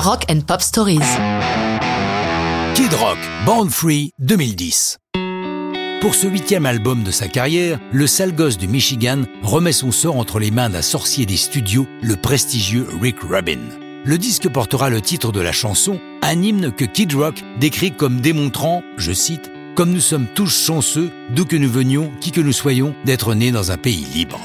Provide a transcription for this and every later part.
Rock and Pop Stories. Kid Rock, Born Free 2010. Pour ce huitième album de sa carrière, le sale gosse du Michigan remet son sort entre les mains d'un sorcier des studios, le prestigieux Rick Rubin. Le disque portera le titre de la chanson, un hymne que Kid Rock décrit comme démontrant, je cite, Comme nous sommes tous chanceux, d'où que nous venions, qui que nous soyons, d'être nés dans un pays libre.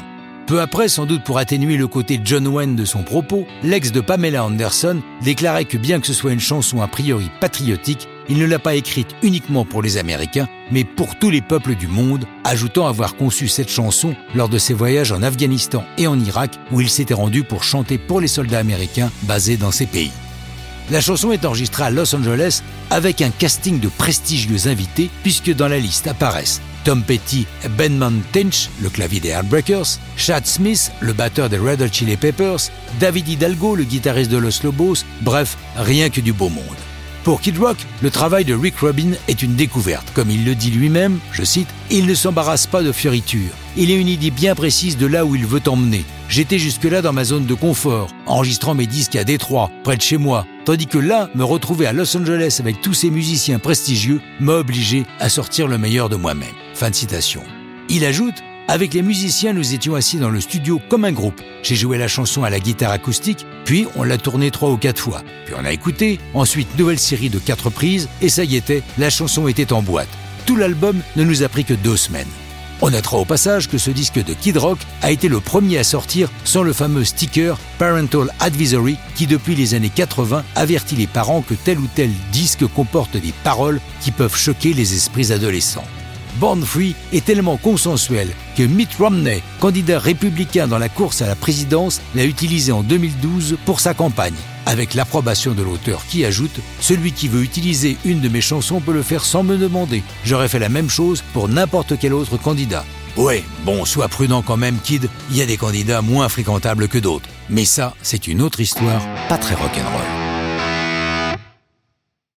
Peu après, sans doute pour atténuer le côté John Wayne de son propos, l'ex de Pamela Anderson déclarait que bien que ce soit une chanson a priori patriotique, il ne l'a pas écrite uniquement pour les Américains, mais pour tous les peuples du monde, ajoutant avoir conçu cette chanson lors de ses voyages en Afghanistan et en Irak, où il s'était rendu pour chanter pour les soldats américains basés dans ces pays. La chanson est enregistrée à Los Angeles avec un casting de prestigieux invités, puisque dans la liste apparaissent Tom Petty, Benman Tench, le clavier des Heartbreakers, Chad Smith, le batteur des Red Hot Chili Peppers, David Hidalgo, le guitariste de Los Lobos, bref, rien que du beau monde. Pour Kid Rock, le travail de Rick Rubin est une découverte. Comme il le dit lui-même, je cite, Il ne s'embarrasse pas de fioritures. Il a une idée bien précise de là où il veut emmener. J'étais jusque-là dans ma zone de confort, enregistrant mes disques à Détroit, près de chez moi, tandis que là, me retrouver à Los Angeles avec tous ces musiciens prestigieux m'a obligé à sortir le meilleur de moi-même. Fin de citation. Il ajoute avec les musiciens, nous étions assis dans le studio comme un groupe. J'ai joué la chanson à la guitare acoustique, puis on l'a tournée trois ou quatre fois. Puis on a écouté, ensuite nouvelle série de quatre prises, et ça y était, la chanson était en boîte. Tout l'album ne nous a pris que deux semaines. On notera au passage que ce disque de Kid Rock a été le premier à sortir sans le fameux sticker Parental Advisory qui depuis les années 80 avertit les parents que tel ou tel disque comporte des paroles qui peuvent choquer les esprits adolescents. Born Free est tellement consensuel que Mitt Romney, candidat républicain dans la course à la présidence, l'a utilisé en 2012 pour sa campagne, avec l'approbation de l'auteur qui ajoute Celui qui veut utiliser une de mes chansons peut le faire sans me demander. J'aurais fait la même chose pour n'importe quel autre candidat. Ouais, bon, sois prudent quand même, kid, il y a des candidats moins fréquentables que d'autres. Mais ça, c'est une autre histoire, pas très rock'n'roll.